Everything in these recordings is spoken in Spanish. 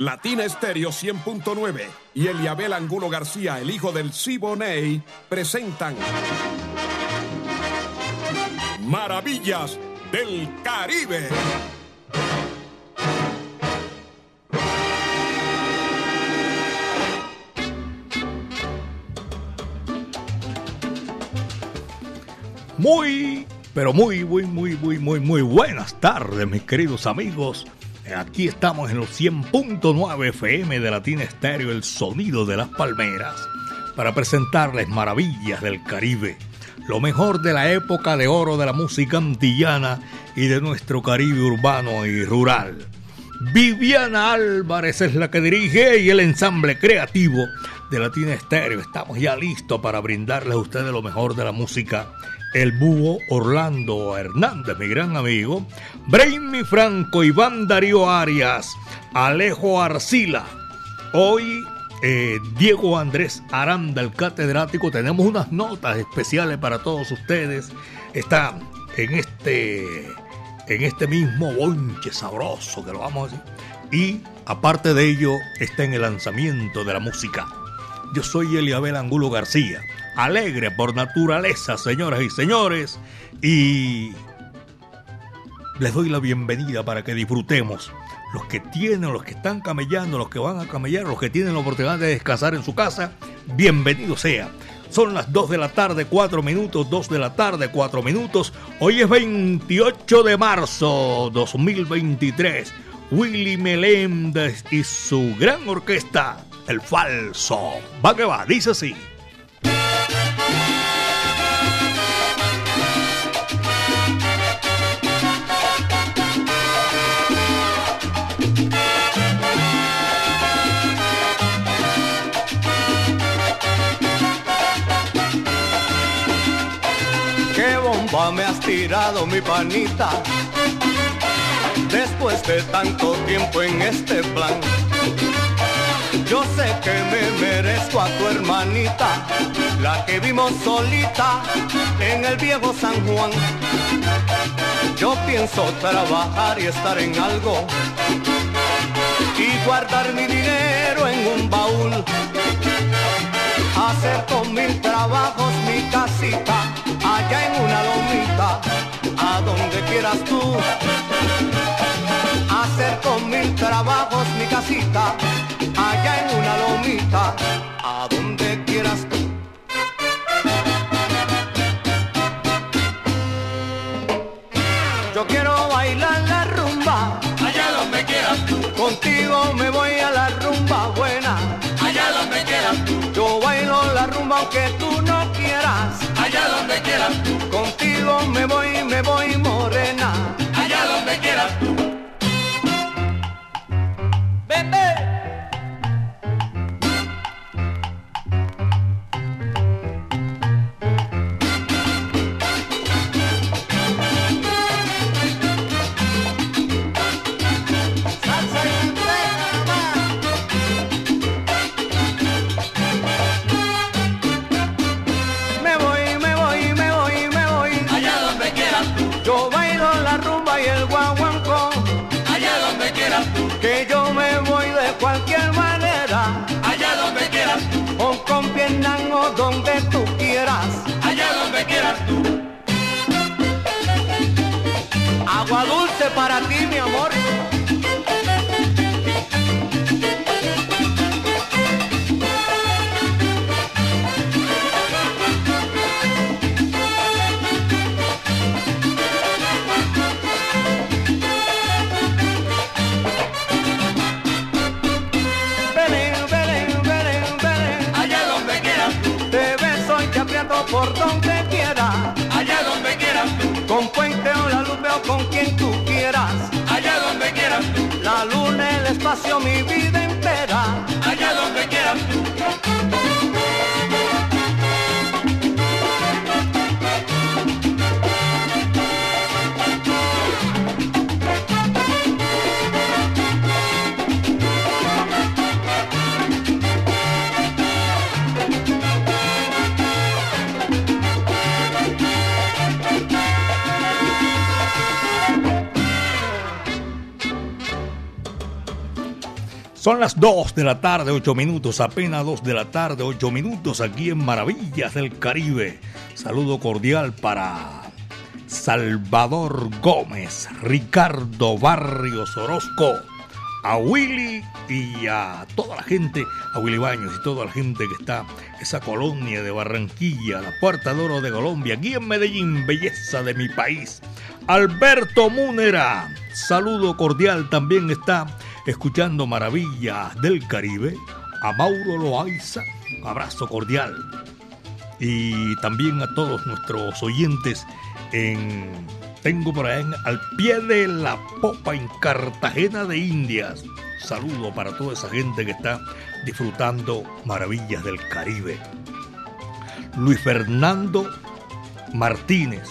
Latina Estéreo 100.9 y Eliabel Angulo García, el hijo del Siboney, presentan Maravillas del Caribe. Muy, pero muy, muy, muy, muy, muy, muy buenas tardes, mis queridos amigos. Aquí estamos en los 100.9 FM de Latina Estéreo, el sonido de las palmeras, para presentarles maravillas del Caribe, lo mejor de la época de oro de la música antillana y de nuestro Caribe urbano y rural. Viviana Álvarez es la que dirige y el ensamble creativo de Latina Estéreo. Estamos ya listos para brindarles a ustedes lo mejor de la música el búho Orlando Hernández, mi gran amigo, Brainy Franco, Iván Darío Arias, Alejo Arcila. Hoy eh, Diego Andrés Aranda, el catedrático, tenemos unas notas especiales para todos ustedes. Está en este, en este mismo bonche sabroso que lo vamos a decir. Y aparte de ello, está en el lanzamiento de la música. Yo soy Eliabel Angulo García alegre por naturaleza, señoras y señores, y les doy la bienvenida para que disfrutemos. Los que tienen, los que están camellando, los que van a camellar, los que tienen la oportunidad de descansar en su casa, bienvenido sea. Son las 2 de la tarde, 4 minutos, 2 de la tarde, 4 minutos. Hoy es 28 de marzo 2023. Willy Meléndez y su gran orquesta, El Falso. Va que va, dice así. Tirado mi panita. Después de tanto tiempo en este plan, yo sé que me merezco a tu hermanita, la que vimos solita en el viejo San Juan. Yo pienso trabajar y estar en algo y guardar mi dinero en un baúl. Hacer con mil trabajos mi casita quieras tú. Hacer con mil trabajos mi casita, allá en una lomita, 2 de la tarde, 8 minutos, apenas 2 de la tarde, 8 minutos aquí en Maravillas del Caribe. Saludo cordial para Salvador Gómez, Ricardo Barrios Orozco, a Willy y a toda la gente, a Willy Baños y toda la gente que está esa colonia de Barranquilla, la Puerta de Oro de Colombia, aquí en Medellín, belleza de mi país. Alberto Múnera, saludo cordial, también está escuchando Maravillas del Caribe, a Mauro Loaiza, abrazo cordial. Y también a todos nuestros oyentes en tengo por ahí al pie de la popa en Cartagena de Indias. Saludo para toda esa gente que está disfrutando maravillas del Caribe. Luis Fernando Martínez,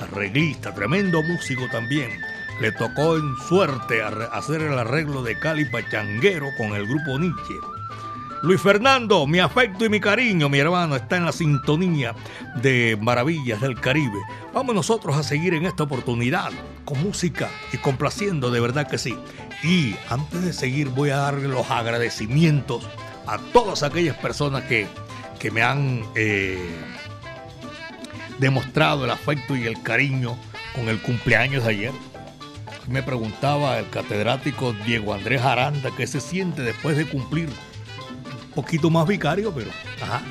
arreglista, tremendo músico también. Le tocó en suerte hacer el arreglo de Cali Pachanguero con el grupo Nietzsche. Luis Fernando, mi afecto y mi cariño, mi hermano, está en la sintonía de Maravillas del Caribe. Vamos nosotros a seguir en esta oportunidad con música y complaciendo, de verdad que sí. Y antes de seguir voy a darle los agradecimientos a todas aquellas personas que, que me han eh, demostrado el afecto y el cariño con el cumpleaños de ayer. Me preguntaba el catedrático Diego Andrés Aranda qué se siente después de cumplir un poquito más vicario, pero ajá,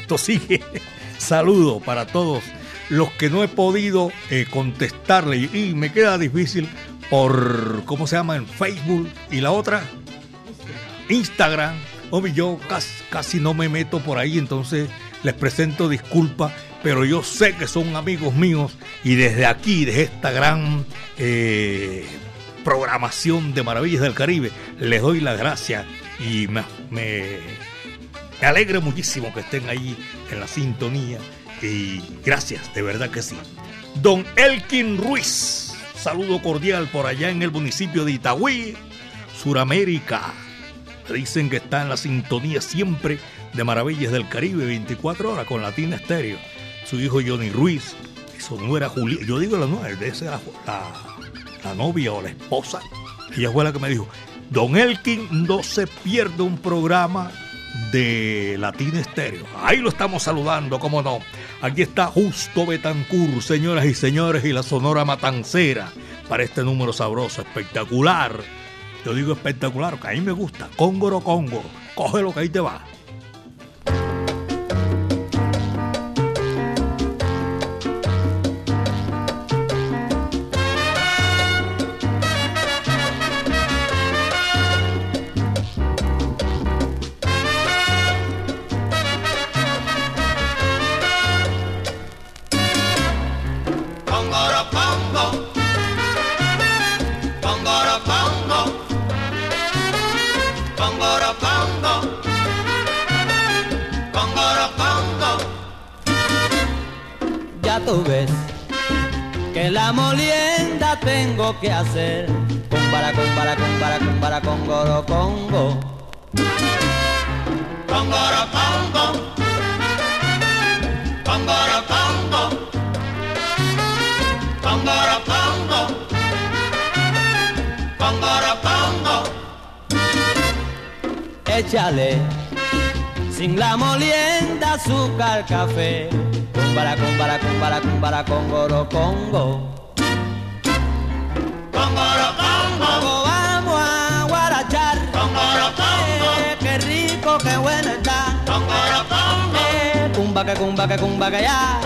esto sigue. Saludo para todos los que no he podido eh, contestarle y me queda difícil por, ¿cómo se llama? En Facebook y la otra, Instagram. Obvio, yo casi, casi no me meto por ahí, entonces les presento disculpas, pero yo sé que son amigos míos y desde aquí, desde esta gran eh, programación de Maravillas del Caribe, les doy las gracias y me, me, alegra muchísimo que estén ahí en la sintonía y gracias, de verdad que sí. Don Elkin Ruiz, saludo cordial por allá en el municipio de Itagüí, Suramérica. Dicen que está en la sintonía siempre de Maravillas del Caribe, 24 horas con Latina Estéreo. Su hijo Johnny Ruiz, eso no era Julia, yo digo la nueva, esa era la, la novia o la esposa. Ella fue la que me dijo, Don Elkin no se pierde un programa de Latina Estéreo. Ahí lo estamos saludando, cómo no. Aquí está Justo Betancur, señoras y señores, y la Sonora Matancera para este número sabroso, espectacular. Yo digo espectacular, que a mí me gusta. Cóngoro, cóngoro. Cógelo que ahí te va. Tengo que hacer. Con para con para con para con para con goro congo con goro congo con goro congo. Con goro congo con goro congo. Échale. Sin la molienda azúcar café. Para con para con para con para con goro congo Vamos a guarachar. Eh, rico qué bueno está. Eh, cumba que cumba que cumba que ya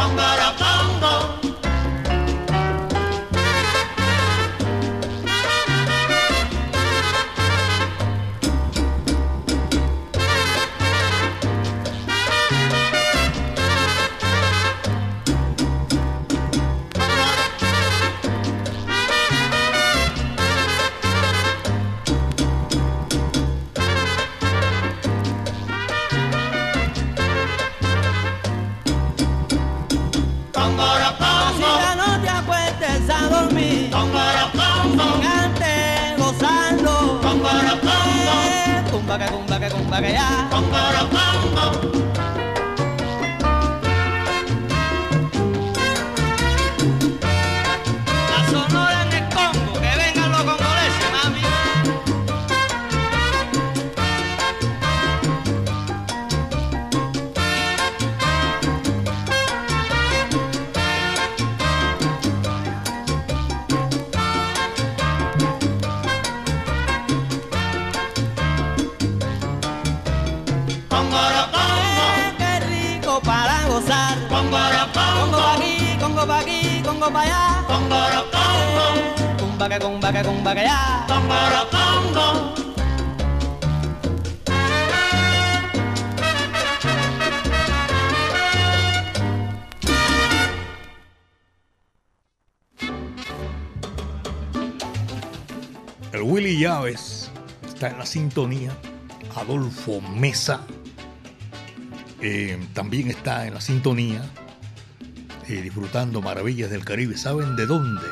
que cumba que ya. La pa' aquí, congo pa' allá. Congorocongo. Cumba que cumba que cumba que ya. Congorocongo. El Willy Llaves está en la sintonía. Adolfo Mesa eh, también está en la sintonía. Eh, disfrutando maravillas del Caribe. ¿Saben de dónde?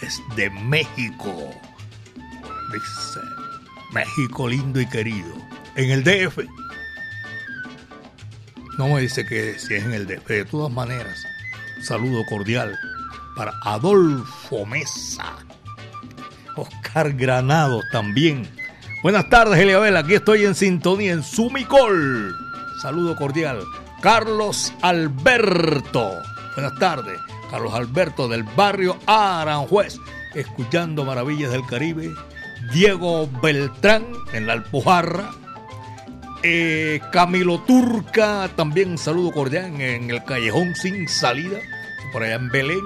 Desde México. Dice México lindo y querido. En el DF. No me dice que si es en el DF. De todas maneras, saludo cordial para Adolfo Mesa. Oscar Granados también. Buenas tardes, Eliabel. Aquí estoy en sintonía en Sumicol. Saludo cordial. Carlos Alberto. Buenas tardes. Carlos Alberto del barrio Aranjuez. Escuchando Maravillas del Caribe. Diego Beltrán en la Alpujarra. Eh, Camilo Turca, también saludo cordial en el callejón sin salida, por allá en Belén.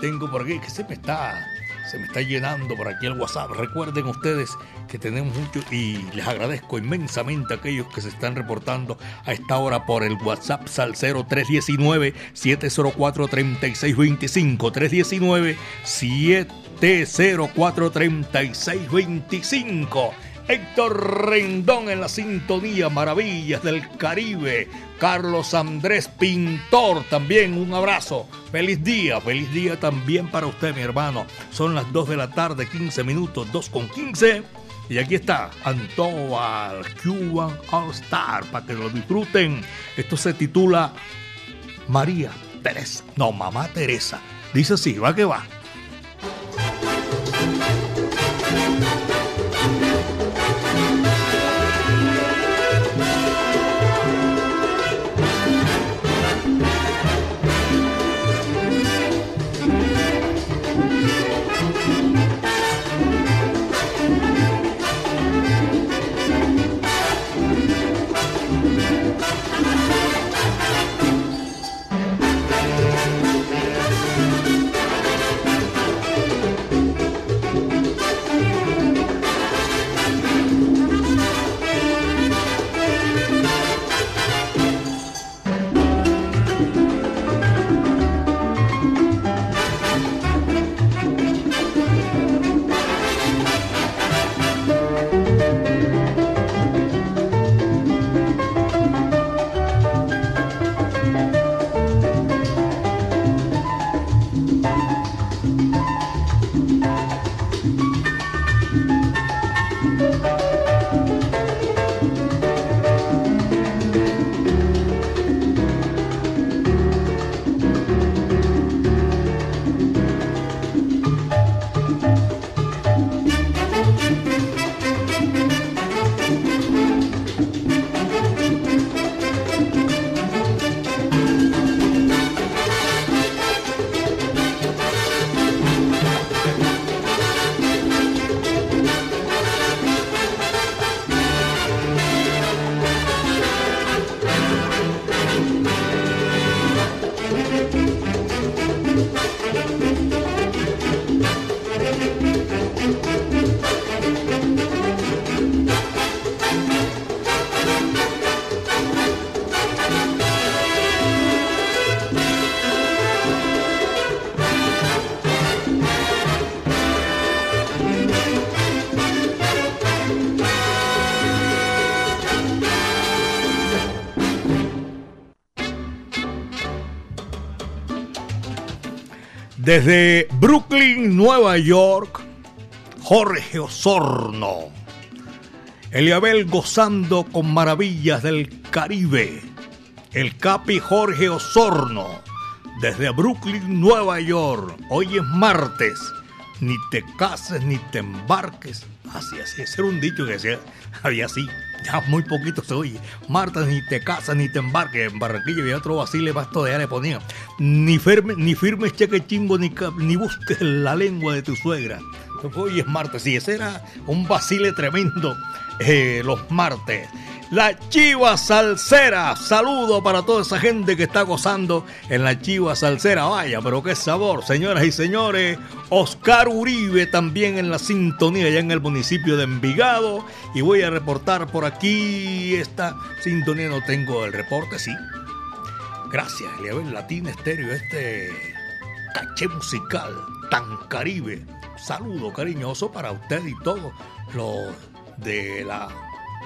Tengo por aquí que se me está, se me está llenando por aquí el WhatsApp. Recuerden ustedes que tenemos mucho y les agradezco inmensamente a aquellos que se están reportando a esta hora por el WhatsApp Salcero 319 704 3625 319 704 3625 Héctor Rendón en la sintonía Maravillas del Caribe. Carlos Andrés Pintor también un abrazo. Feliz día, feliz día también para usted, mi hermano. Son las 2 de la tarde, 15 minutos, 2 con 15. Y aquí está Antoal Cuban All Star para que lo disfruten. Esto se titula María Teresa. No, Mamá Teresa. Dice así, va que va. Desde Brooklyn, Nueva York, Jorge Osorno. Eliabel gozando con maravillas del Caribe. El Capi Jorge Osorno, desde Brooklyn, Nueva York. Hoy es martes. Ni te cases ni te embarques. Así, así. Ese era un dicho que decía, había así. Ya muy poquito se oye. Martes ni te casas ni te embarques. En Barranquilla había otro Basile Basto de le ponía. Ni, firme, ni firmes cheque chimbo ni, ni busques la lengua de tu suegra. Hoy es martes. Y ese era un Basile tremendo eh, los martes. La Chiva Salsera. Saludo para toda esa gente que está gozando en la Chiva Salsera. Vaya, pero qué sabor, señoras y señores. Oscar Uribe también en la sintonía ya en el municipio de Envigado. Y voy a reportar por aquí esta sintonía. No tengo el reporte, sí. Gracias, Eliabel Latina Estéreo, este caché musical tan caribe. Saludo cariñoso para usted y todos los de la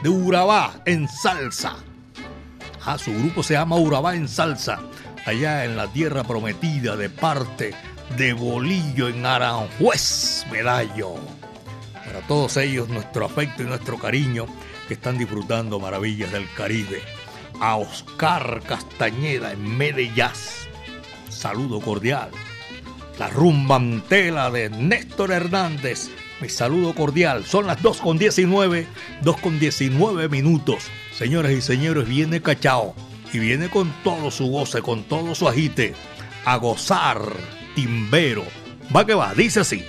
de Urabá en salsa. Ah, su grupo se llama Urabá en salsa, allá en la tierra prometida de parte de Bolillo en Aranjuez, Medallo. Para todos ellos nuestro afecto y nuestro cariño que están disfrutando maravillas del Caribe. A Oscar Castañeda en Medellín. Saludo cordial. La rumbantela de Néstor Hernández mi saludo cordial. Son las 2 con 19, 2 con 19 minutos. Señoras y señores, viene Cachao y viene con todo su goce, con todo su agite. A gozar, timbero. Va que va, dice así.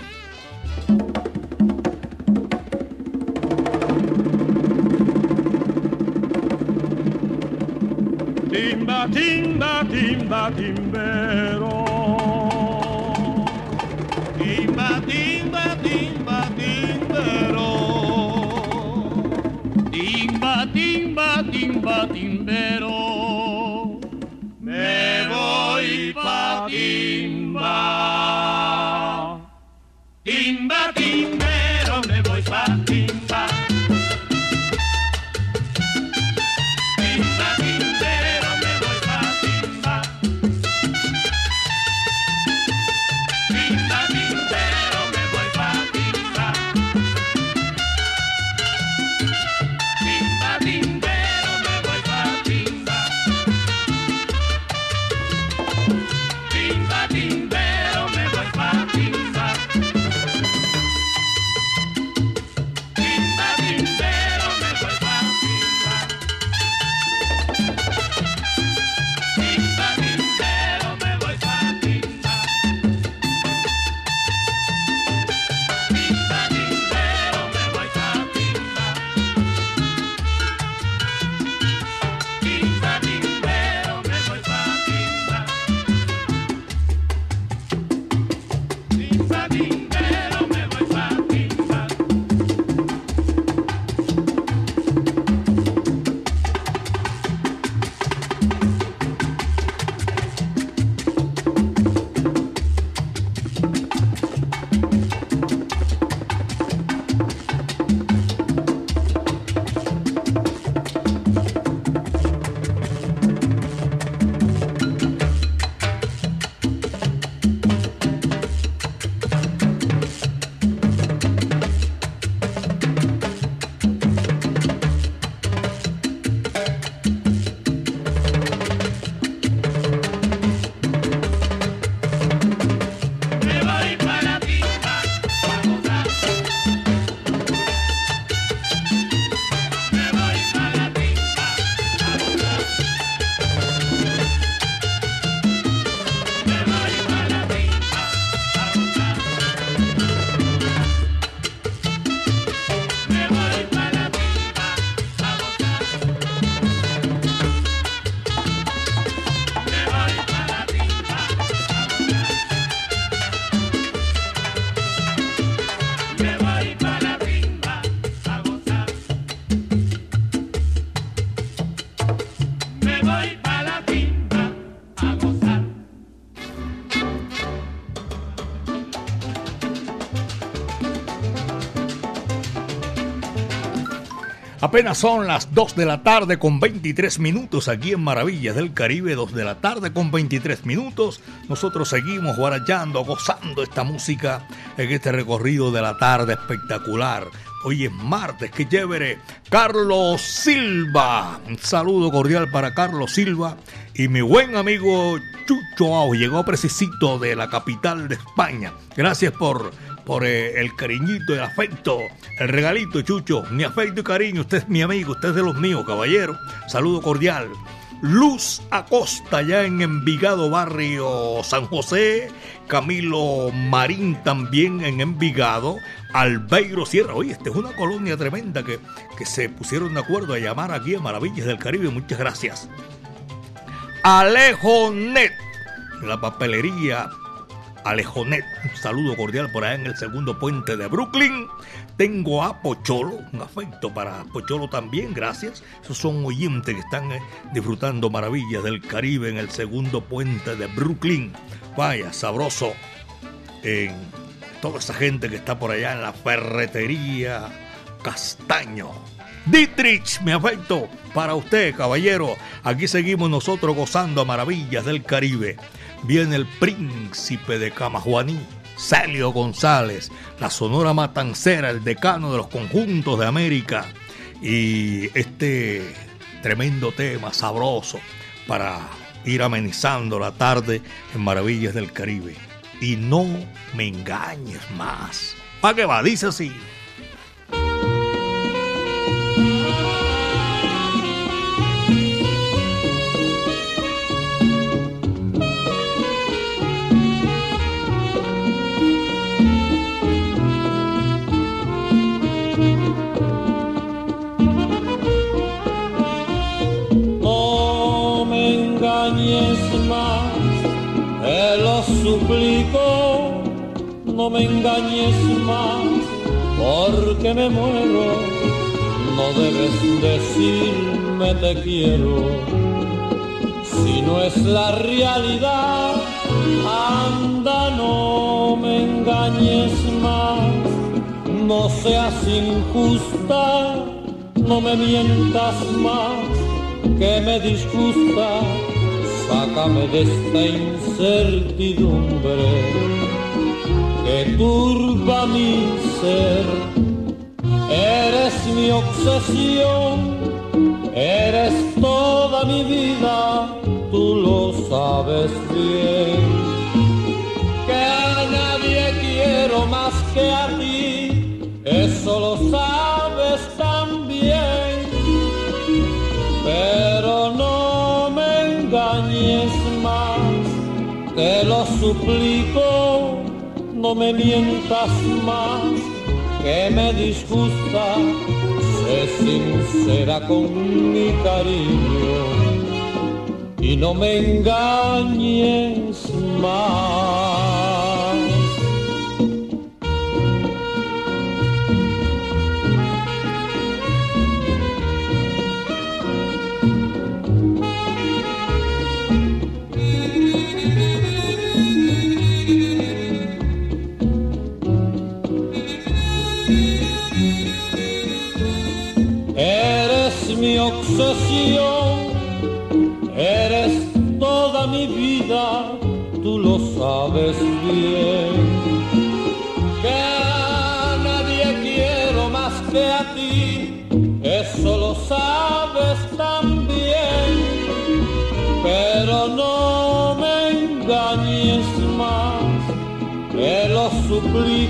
Timba, timba, timba, timbero. Apenas son las 2 de la tarde con 23 minutos aquí en Maravillas del Caribe, 2 de la tarde con 23 minutos. Nosotros seguimos guarachando, gozando esta música en este recorrido de la tarde espectacular. Hoy es martes, qué chévere. Carlos Silva. Un saludo cordial para Carlos Silva. Y mi buen amigo Chucho Ao llegó precisito de la capital de España. Gracias por, por eh, el cariñito, el afecto, el regalito, Chucho. Mi afecto y cariño. Usted es mi amigo, usted es de los míos, caballero. Saludo cordial. Luz Acosta, ya en Envigado, barrio San José. Camilo Marín también en Envigado. Albeiro Sierra. Oye, esta es una colonia tremenda que, que se pusieron de acuerdo a llamar aquí a Maravillas del Caribe. Muchas gracias. Alejo Net, la papelería Alejonet. Un saludo cordial por allá en el segundo puente de Brooklyn. Tengo a Pocholo, un afecto para Pocholo también, gracias. Esos son oyentes que están eh, disfrutando maravillas del Caribe en el segundo puente de Brooklyn. Vaya, sabroso. En toda esa gente que está por allá en la ferretería Castaño. Dietrich, me afecto para usted, caballero. Aquí seguimos nosotros gozando maravillas del Caribe. Viene el príncipe de Camajuaní, Celio González, la Sonora Matancera, el decano de los conjuntos de América. Y este tremendo tema sabroso para ir amenizando la tarde en Maravillas del Caribe. Y no me engañes más. ¿Para qué va? Dice así. No me engañes más, porque me muero, no debes decirme te quiero. Si no es la realidad, anda, no me engañes más, no seas injusta, no me mientas más que me disgusta, sácame de esta incertidumbre que turba mi ser. Eres mi obsesión, eres toda mi vida, tú lo sabes bien. Que a nadie quiero más que a ti, no me mientas más, que me disgusta, sé sincera con mi cariño y no me engañes más.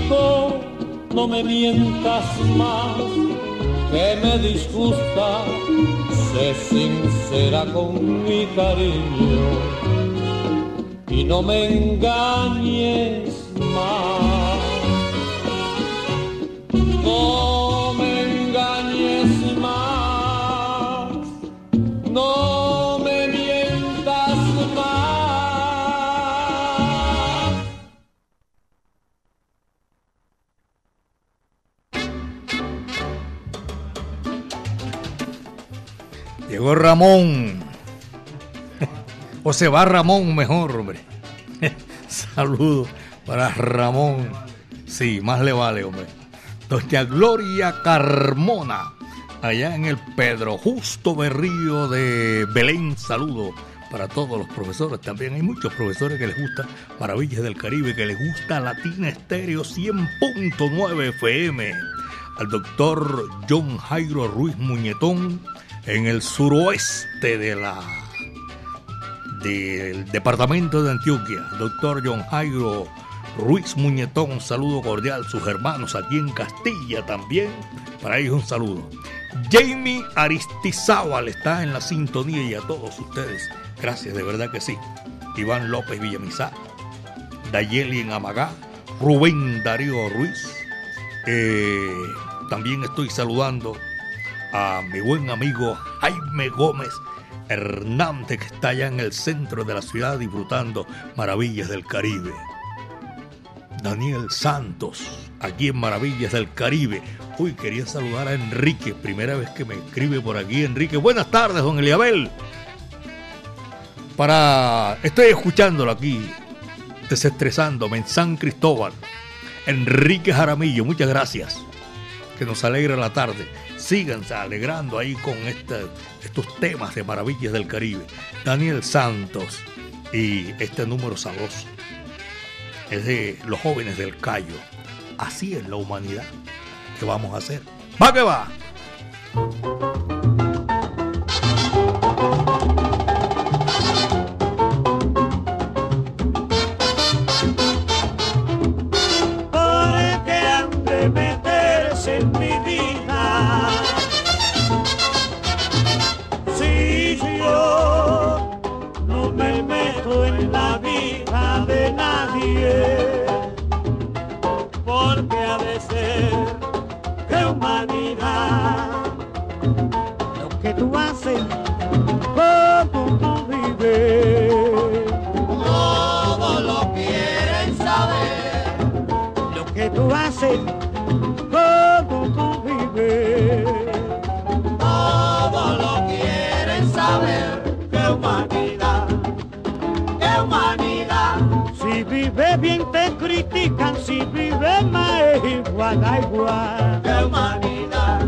No me mientas más que me disgusta, sé sincera con mi cariño. Y no me engañes Ramón. O se va Ramón mejor, hombre. Saludos para Ramón. Sí, más le vale, hombre. Doña Gloria Carmona, allá en el Pedro Justo Berrío de Belén. Saludo para todos los profesores. También hay muchos profesores que les gusta Maravillas del Caribe, que les gusta Latina Estéreo 100.9 FM. al doctor John Jairo Ruiz Muñetón en el suroeste de la del departamento de Antioquia. Doctor John Jairo Ruiz Muñetón, un saludo cordial. Sus hermanos aquí en Castilla también. Para ellos un saludo. Jamie Aristizábal está en la sintonía y a todos ustedes. Gracias, de verdad que sí. Iván López Villamizar, Dayeli en Amagá, Rubén Darío Ruiz. Eh, también estoy saludando a mi buen amigo Jaime Gómez Hernández, que está allá en el centro de la ciudad disfrutando maravillas del Caribe. Daniel Santos, aquí en Maravillas del Caribe. Uy, quería saludar a Enrique, primera vez que me escribe por aquí, Enrique. Buenas tardes, don Eliabel. Para. Estoy escuchándolo aquí, desestresándome en San Cristóbal. Enrique Jaramillo, muchas gracias. Que nos alegra la tarde. Síganse alegrando ahí con estos temas de Maravillas del Caribe. Daniel Santos y este número sabroso es de los jóvenes del Cayo. Así es la humanidad. ¿Qué vamos a hacer? ¡Va que va! Da igual. Qué humanidad,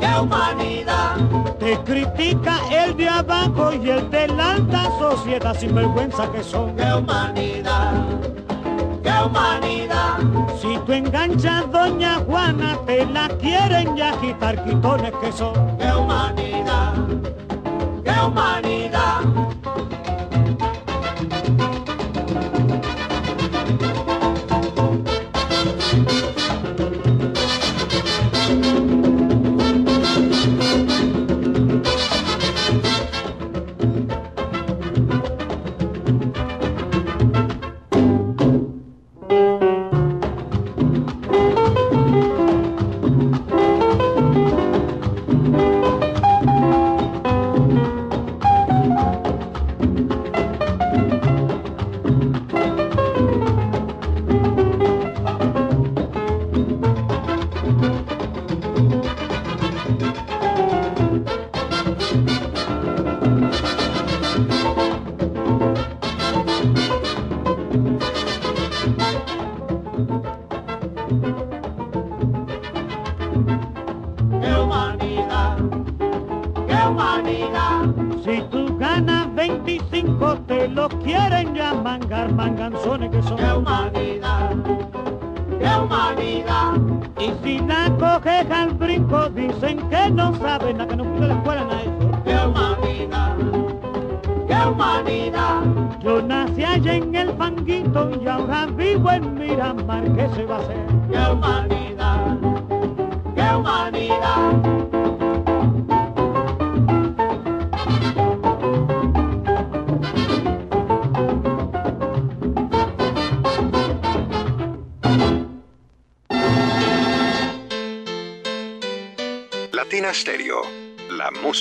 qué humanidad. Te critica el de abajo y el de la alta sociedad, sin vergüenza que son. Qué humanidad qué humanidad. Si tú enganchas doña Juana, te la quieren ya quitar quitones que son. Qué humanidad, qué humanidad.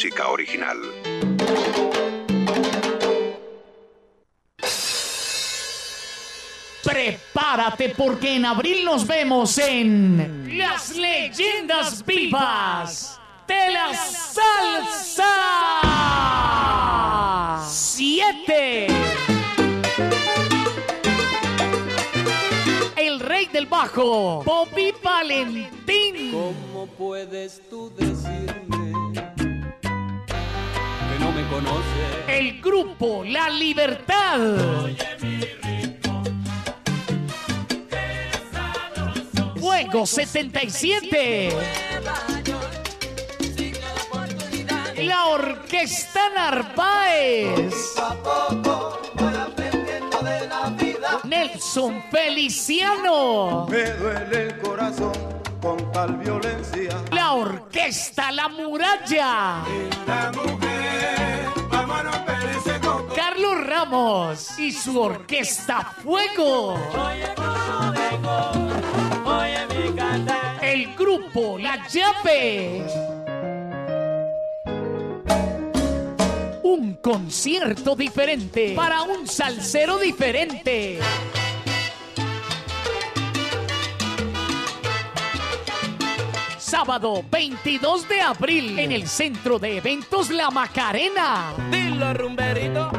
Música original. Prepárate porque en abril nos vemos en Las Leyendas Vivas de la Salsa 7. El rey del bajo, Bobby Valentín. ¿Cómo puedes tú decirme me conoces? El grupo La Libertad. Fuego 77. La Orquesta Narváez. Nelson Feliciano. Me duele el corazón con tal violencia. La Orquesta La Muralla. La mujer, coco. Carlos Ramos y su Orquesta Fuego. El grupo La Llave. Un concierto diferente para un salsero diferente. Sábado 22 de abril en el Centro de Eventos La Macarena. Dilo, rumberito.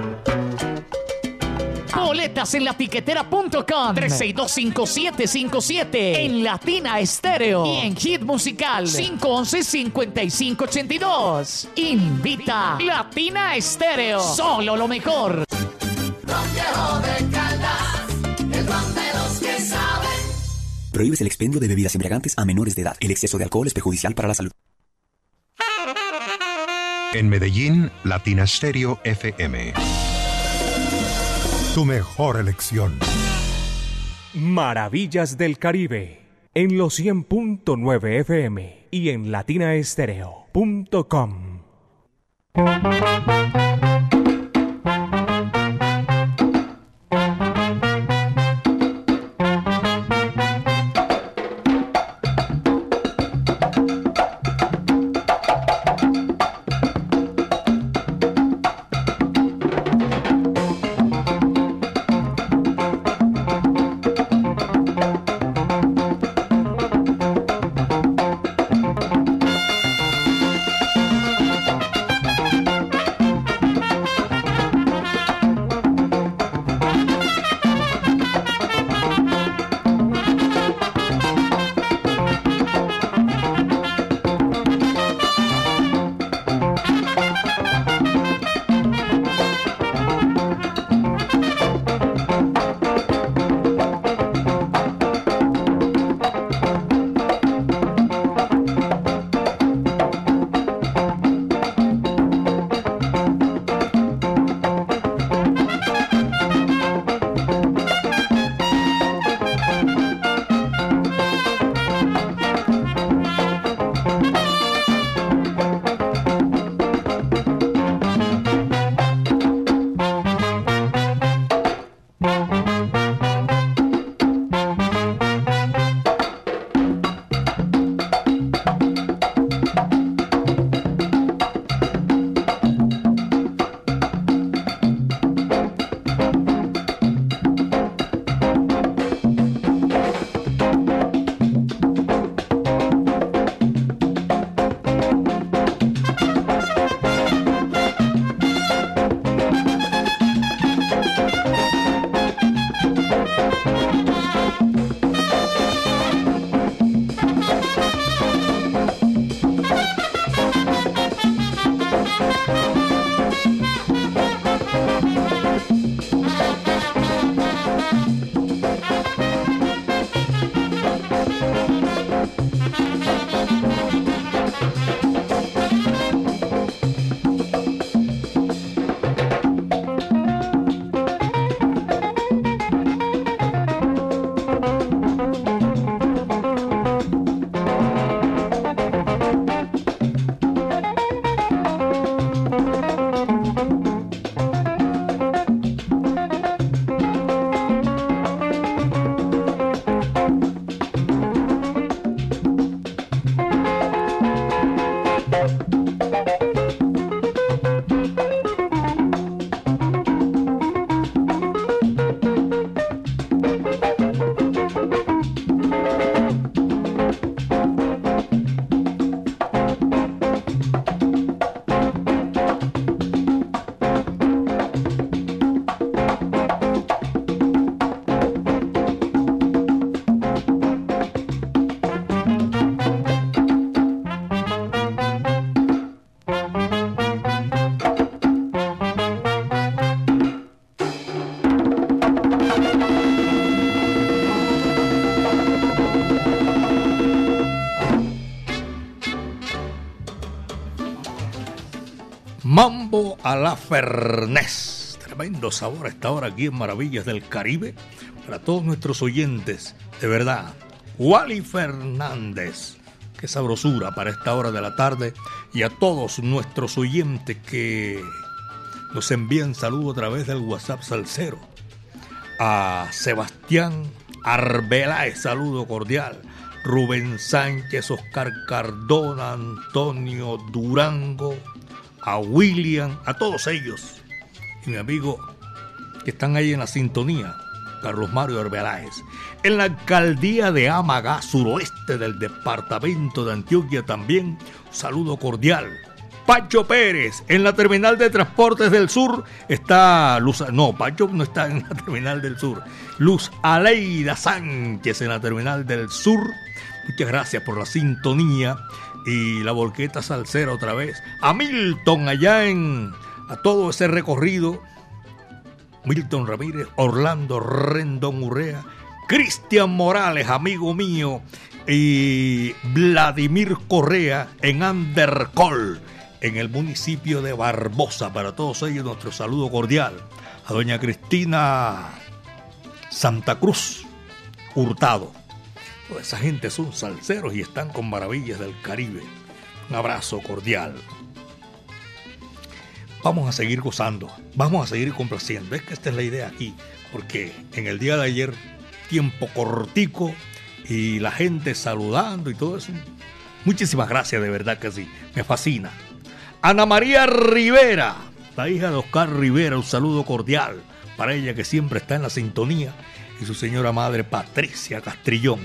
Boletas en latiquetera.com 3625757 en Latina Estéreo y en Hit Musical 511-5582. Invita Latina Estéreo. Solo lo mejor. Prohíbes el expendio de bebidas embriagantes a menores de edad. El exceso de alcohol es perjudicial para la salud. En Medellín, Latina Stereo FM. Tu mejor elección. Maravillas del Caribe en los 100.9 FM y en latinaestereo.com. A la Fernés. Tremendo sabor a esta hora aquí en Maravillas del Caribe. Para todos nuestros oyentes, de verdad. Wally Fernández. Qué sabrosura para esta hora de la tarde. Y a todos nuestros oyentes que nos envían saludos a través del WhatsApp Salcero. A Sebastián Arbeláez, saludo cordial. Rubén Sánchez, Oscar Cardona, Antonio Durango, a William, a todos ellos. Y mi amigo que están ahí en la sintonía, Carlos Mario Arbeláez. En la alcaldía de Amaga, suroeste del departamento de Antioquia también, saludo cordial. Pacho Pérez, en la terminal de transportes del sur está Luz, no, Pacho no está en la terminal del sur. Luz Aleida Sánchez en la terminal del sur. Muchas gracias por la sintonía y la volqueta salsera otra vez. A Milton allá en a todo ese recorrido. Milton Ramírez, Orlando Rendón Urrea, Cristian Morales, amigo mío, y Vladimir Correa en Andercol, en el municipio de Barbosa. Para todos ellos, nuestro saludo cordial. A doña Cristina Santa Cruz Hurtado. Esa gente son salseros y están con maravillas del Caribe. Un abrazo cordial. Vamos a seguir gozando, vamos a seguir complaciendo. Es que esta es la idea aquí, porque en el día de ayer, tiempo cortico y la gente saludando y todo eso. Muchísimas gracias, de verdad que sí, me fascina. Ana María Rivera, la hija de Oscar Rivera, un saludo cordial para ella que siempre está en la sintonía y su señora madre Patricia Castrillón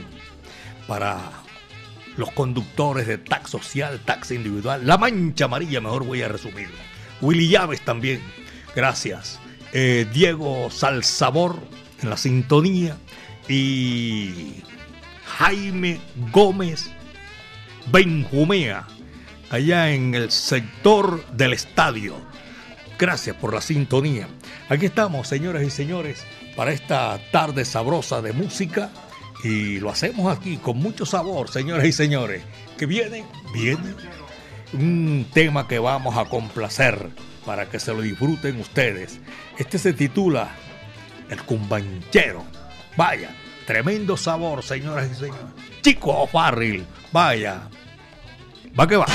para los conductores de tax social, tax individual, la mancha amarilla, mejor voy a resumirlo. Willy Llaves también, gracias. Eh, Diego Salsabor en la sintonía y Jaime Gómez Benjumea, allá en el sector del estadio. Gracias por la sintonía. Aquí estamos, señoras y señores, para esta tarde sabrosa de música y lo hacemos aquí con mucho sabor, señoras y señores. Que viene, viene un tema que vamos a complacer para que se lo disfruten ustedes. Este se titula El Cumbanchero. Vaya, tremendo sabor, señoras y señores. Chico Farril, vaya. Va que va.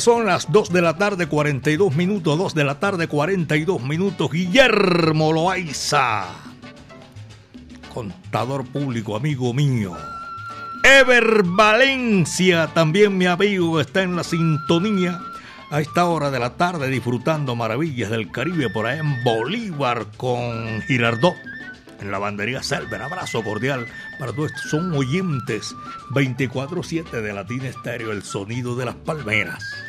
Son las 2 de la tarde, 42 minutos, 2 de la tarde, 42 minutos. Guillermo Loaiza, contador público, amigo mío. Ever Valencia, también mi amigo, está en la sintonía a esta hora de la tarde disfrutando maravillas del Caribe por ahí en Bolívar con Girardot en la bandería Selver. Abrazo cordial para todos. Son oyentes 24-7 de Latina Estéreo, el sonido de las palmeras.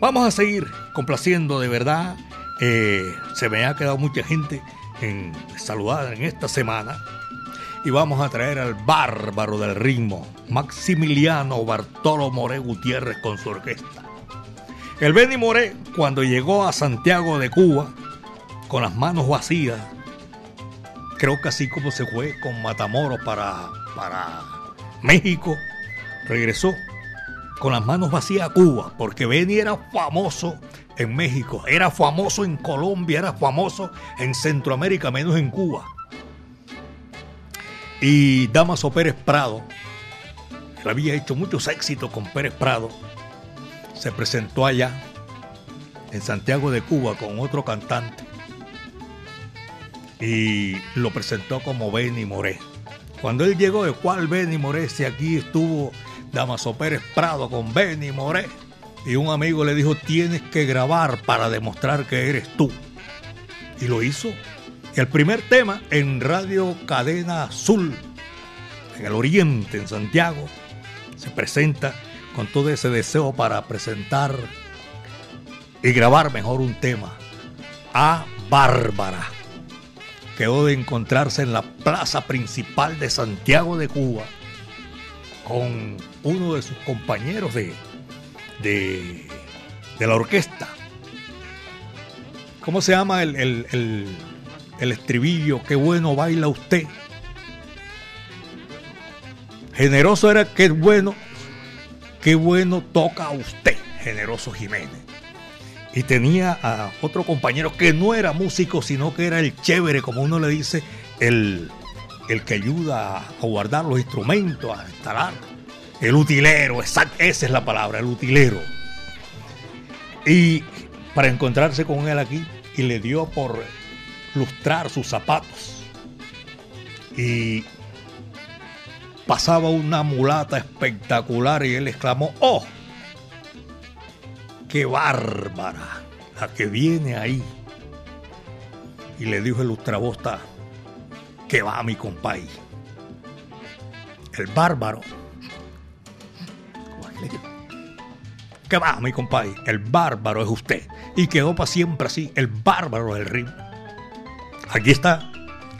Vamos a seguir complaciendo de verdad. Eh, se me ha quedado mucha gente en saludar en esta semana. Y vamos a traer al bárbaro del ritmo, Maximiliano Bartolo Moré Gutiérrez con su orquesta. El Benny Moré, cuando llegó a Santiago de Cuba, con las manos vacías, creo que así como se fue con Matamoros para, para México, regresó con las manos vacías a Cuba, porque Benny era famoso en México, era famoso en Colombia, era famoso en Centroamérica, menos en Cuba. Y Damaso Pérez Prado, él había hecho muchos éxitos con Pérez Prado, se presentó allá en Santiago de Cuba con otro cantante y lo presentó como Benny Moré. Cuando él llegó, ¿de cuál Benny Moré? Si aquí estuvo Damaso Pérez Prado con Benny Moré. Y un amigo le dijo, tienes que grabar para demostrar que eres tú. Y lo hizo. Y el primer tema en Radio Cadena Azul, en el Oriente, en Santiago, se presenta con todo ese deseo para presentar y grabar mejor un tema. A Bárbara. Quedó de encontrarse en la plaza principal de Santiago de Cuba con uno de sus compañeros de, de, de la orquesta. ¿Cómo se llama el, el, el, estribillo? Qué bueno baila usted. Generoso era qué bueno, qué bueno toca usted, generoso Jiménez. Y tenía a otro compañero que no era músico, sino que era el chévere, como uno le dice, el, el que ayuda a guardar los instrumentos, a instalar. El utilero, esa, esa es la palabra, el utilero. Y para encontrarse con él aquí, y le dio por lustrar sus zapatos. Y pasaba una mulata espectacular y él exclamó, ¡Oh! ¡Qué bárbara! La que viene ahí. Y le dijo el lustrabosta, que va mi compay. El bárbaro. Que va mi compay. El bárbaro es usted. Y quedó para siempre así, el bárbaro del ritmo. Aquí está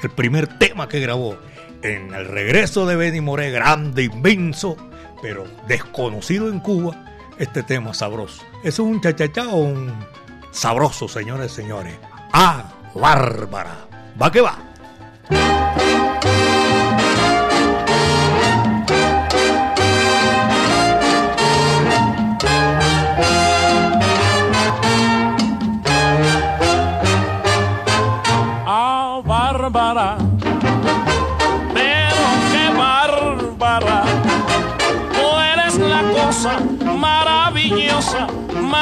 el primer tema que grabó en el regreso de Benny Moré, grande, inmenso, pero desconocido en Cuba, este tema sabroso. ¿Es un chachachá o un sabroso, señores señores? ¡Ah, bárbara! Va que va.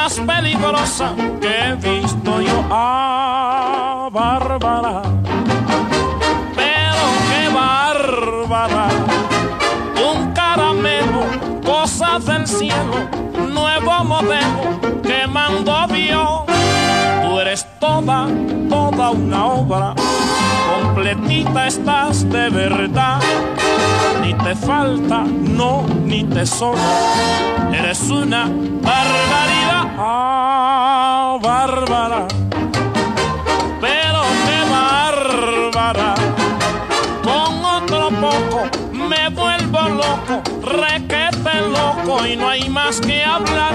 Más peligrosa que he visto yo. Ah, Bárbara, nuevo modelo que mandó Dios. Tú eres toda, toda una obra, completita estás de verdad. Ni te falta, no, ni te sobra. Eres una barbaridad, ah, bárbara. Pero qué bárbara. Con otro poco vuelvo loco, requete loco y no hay más que hablar.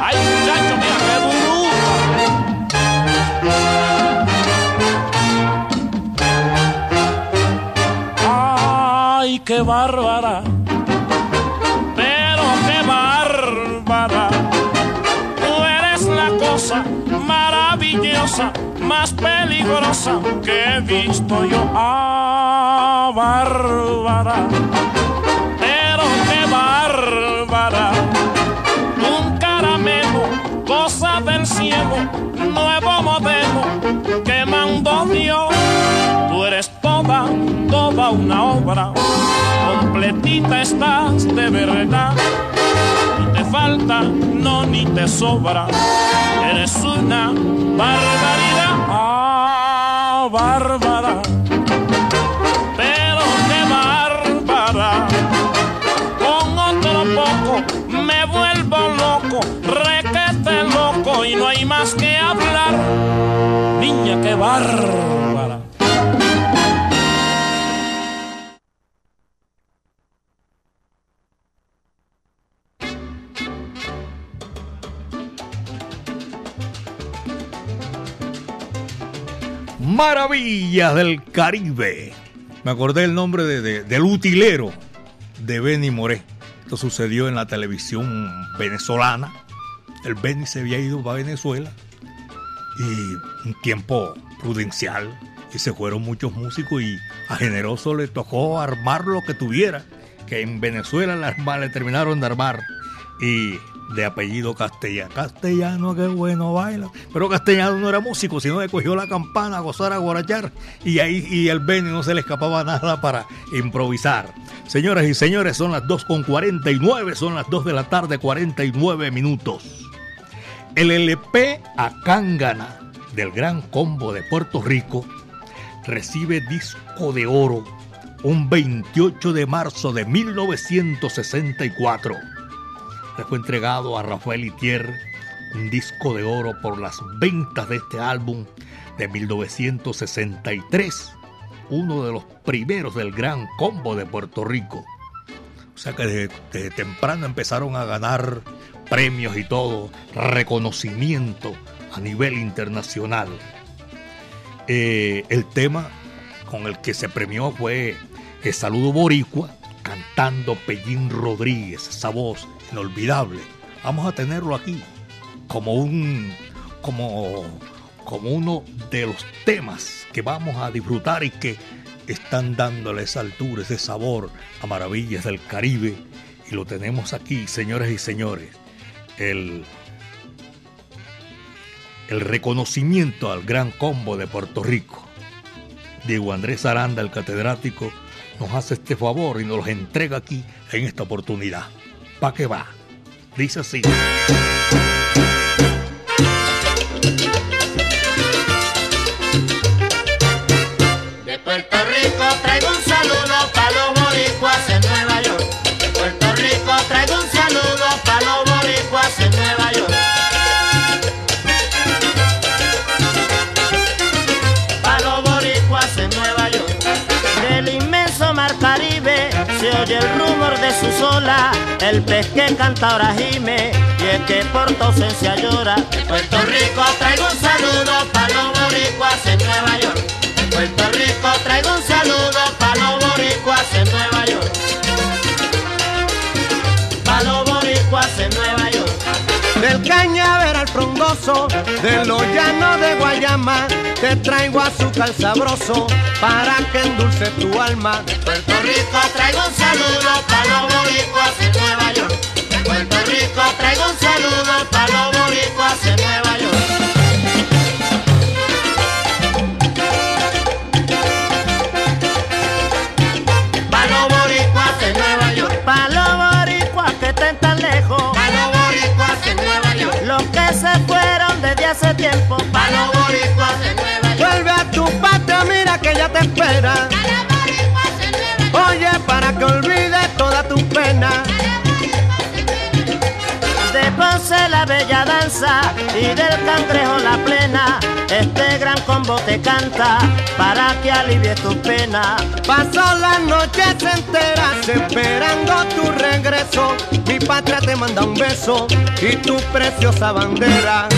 Ay, muchacho, mira qué. Ay, qué bárbara. Pero qué bárbara. Tú eres la cosa más peligrosa que he visto yo. Ah, bárbara, pero qué bárbara. Un caramelo, cosa del cielo, nuevo modelo que mandó Dios. Tú eres toda, toda una obra, completita estás de verdad falta, no ni te sobra. Eres una barbaridad, ah, bárbara. Pero qué bárbara. Con otro poco me vuelvo loco, requete loco y no hay más que hablar. Niña, qué bárbara. Maravillas del Caribe. Me acordé el nombre de, de- del utilero de Benny Moré. Esto sucedió en la televisión venezolana. El Benny se había ido para Venezuela y un tiempo prudencial y se fueron muchos músicos y a Generoso le tocó armar lo que tuviera, que en Venezuela arma- le terminaron de armar y de apellido castellano. Castellano, qué bueno baila. Pero Castellano no era músico, sino que cogió la campana a gozar, a guarachar y ahí y al Benny no se le escapaba nada para improvisar. Señoras y señores, son las 2.49, son las 2 de la tarde, 49 minutos. El LP Acángana del Gran Combo de Puerto Rico recibe disco de oro un 28 de marzo de 1964. Fue entregado a Rafael Itier un disco de oro por las ventas de este álbum de 1963, uno de los primeros del Gran Combo de Puerto Rico. O sea que desde, desde temprano empezaron a ganar premios y todo, reconocimiento a nivel internacional. Eh, el tema con el que se premió fue El Saludo Boricua, cantando Pellín Rodríguez, esa voz inolvidable. Vamos a tenerlo aquí como un como como uno de los temas que vamos a disfrutar y que están dándole esa altura, ese sabor a maravillas del Caribe y lo tenemos aquí, señores y señores. El el reconocimiento al gran combo de Puerto Rico. Diego Andrés Aranda, el catedrático, nos hace este favor y nos los entrega aquí en esta oportunidad. ¿Pa' qué va? Dice así. El pez que canta ahora gime y es que por tu ausencia llora. Puerto Rico traigo un saludo para los boricuas en Nueva York. Puerto Rico traigo de los llanos de Guayama, te traigo azúcar sabroso para que endulce tu alma. Puerto Rico traigo un saludo para los boricuas en Nueva York. Puerto Rico traigo un saludo para los boricuas en Nueva York. Hace tiempo. Pa' los boricuas Nueva York. Vuelve a tu patria, mira que ya te espera. Pa' los boricuas en Nueva York. Oye, para que olvides toda tu pena. De Ponce la bella danza y del cangrejo la plena. Este gran combo te canta para que alivies tu pena. Pasó las noches enteras esperando tu regreso. Mi patria te manda un beso y tu preciosa bandera.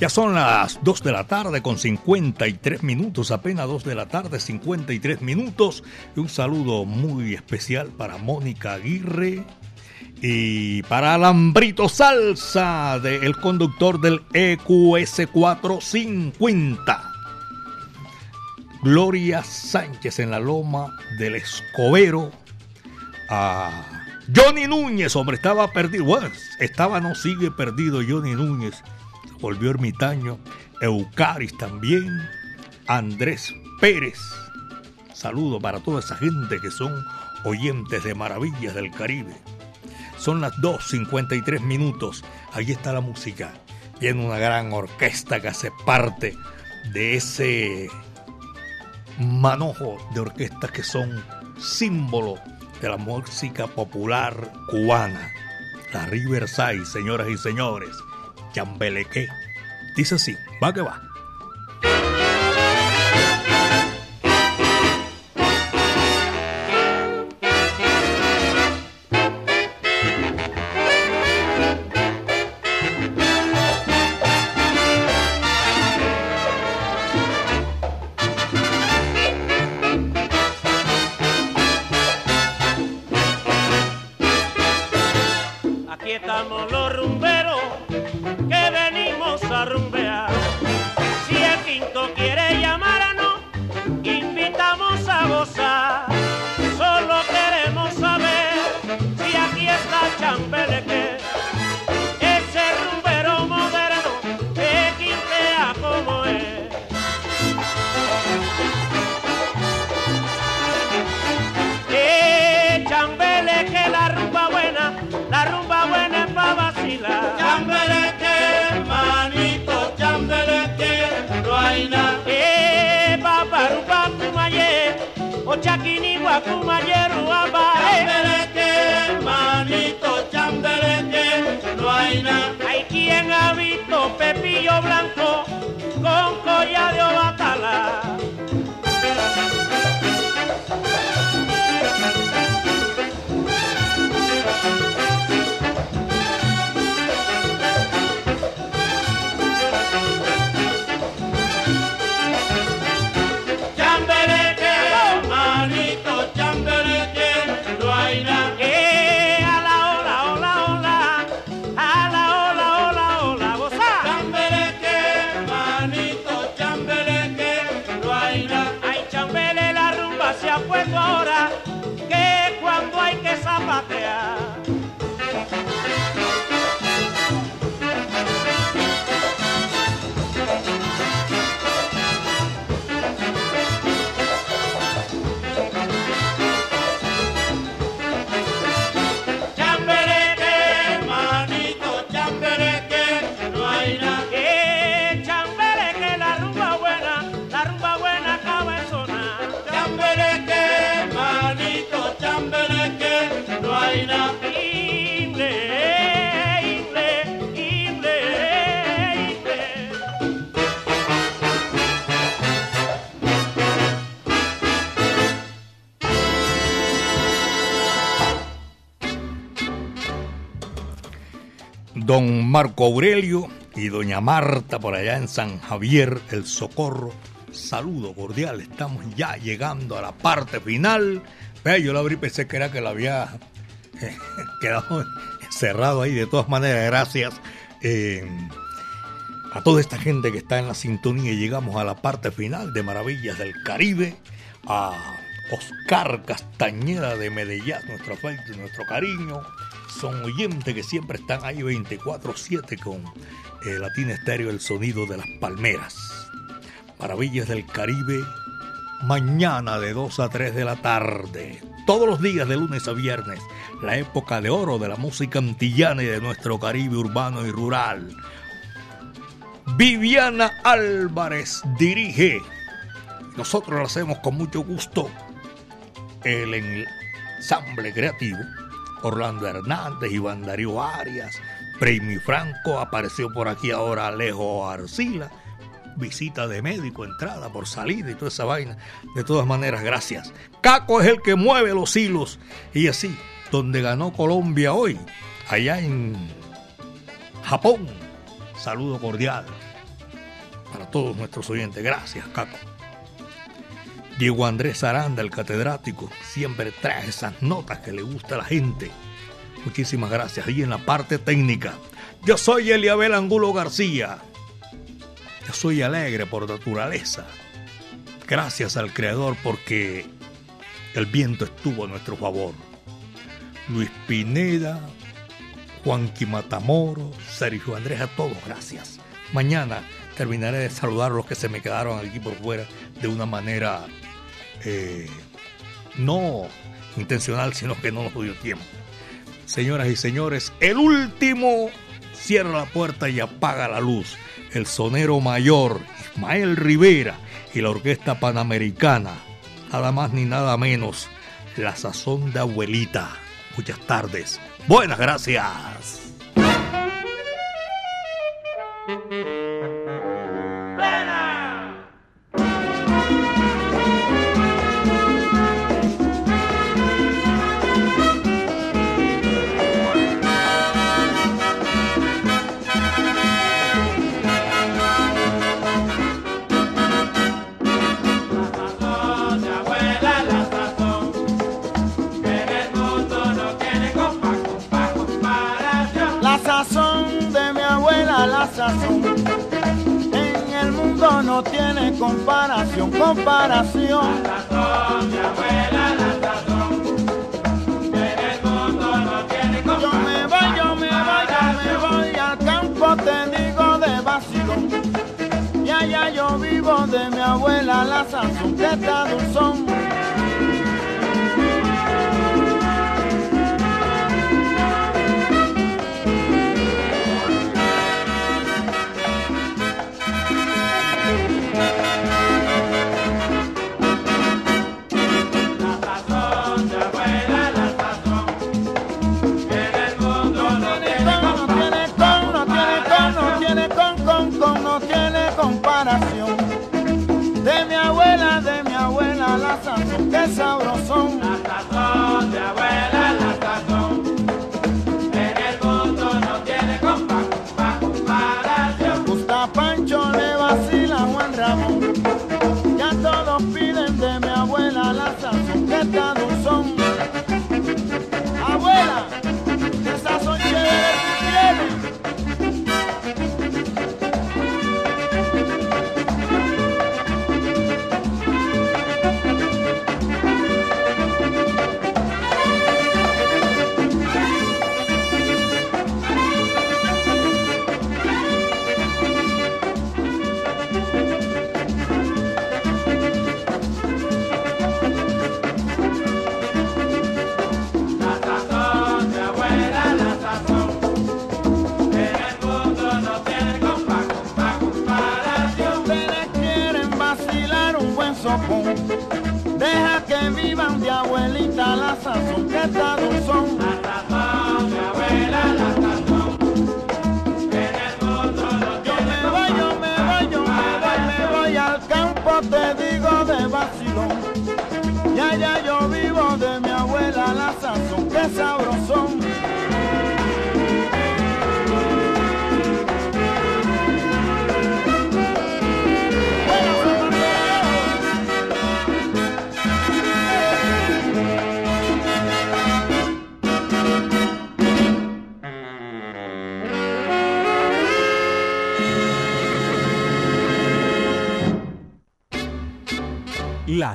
Ya son las 2 de la tarde con 53 minutos, apenas 2 de la tarde, 53 minutos. Un saludo muy especial para Mónica Aguirre y para Alambrito Salsa, de, el conductor del EQS 450. Gloria Sánchez en la loma del Escobero. A Johnny Núñez, hombre, estaba perdido. Bueno, estaba, no sigue perdido Johnny Núñez volvió ermitaño, Eucaris también, Andrés Pérez. Saludo para toda esa gente que son oyentes de Maravillas del Caribe. Son las 2.53 minutos. Ahí está la música. Viene una gran orquesta que hace parte de ese manojo de orquestas que son símbolo de la música popular cubana. La Riverside, señoras y señores. Chambeleque. Dice así, va que va. O chaquini, guacumaye, ruaba. Chambeleque, manito, chambeleque, no hay nada. Hay quien ha visto pepillo blanco Marco Aurelio y doña Marta por allá en San Javier, El Socorro. Saludo cordial, estamos ya llegando a la parte final. Vea, yo la abrí, pensé que era que la había eh, quedado cerrado ahí. De todas maneras, gracias eh, a toda esta gente que está en la sintonía. Llegamos a la parte final de Maravillas del Caribe. A Oscar Castañeda de Medellín, nuestro afecto nuestro cariño. Son oyentes que siempre están ahí 24-7 con eh, Latina Estéreo, el sonido de las palmeras. Maravillas del Caribe, mañana de 2 a 3 de la tarde. Todos los días de lunes a viernes, la época de oro de la música antillana y de nuestro Caribe urbano y rural. Viviana Álvarez dirige. Nosotros lo hacemos con mucho gusto. El ensamble creativo. Orlando Hernández, Iván Darío Arias, Primi Franco, apareció por aquí ahora Alejo Arcila, visita de médico, entrada por salida y toda esa vaina. De todas maneras, gracias. Caco es el que mueve los hilos y así, donde ganó Colombia hoy, allá en Japón. Saludo cordial. para todos nuestros oyentes. Gracias, Caco. Diego Andrés Aranda, el catedrático, siempre trae esas notas que le gusta a la gente. Muchísimas gracias. Y en la parte técnica, yo soy Eliabel Angulo García. Yo soy alegre por naturaleza. Gracias al Creador porque el viento estuvo a nuestro favor. Luis Pineda, Juanqui Matamoro, Sergio Andrés, a todos, gracias. Mañana terminaré de saludar a los que se me quedaron aquí por fuera de una manera eh, no intencional, sino que no nos dio tiempo. Señoras y señores, el último cierra la puerta y apaga la luz. El sonero mayor, Ismael Rivera, y la Orquesta Panamericana, nada más ni nada menos, la sazón de abuelita. Muchas tardes. Buenas gracias. Sazón. En el mundo no tiene comparación, comparación. La sazón, mi abuela, la sazón. En el mundo no tiene comparación. Yo me voy, yo me voy, yo me voy al campo, te digo de vacilón. Y allá yo vivo de mi abuela, la sazón, que está dulzón.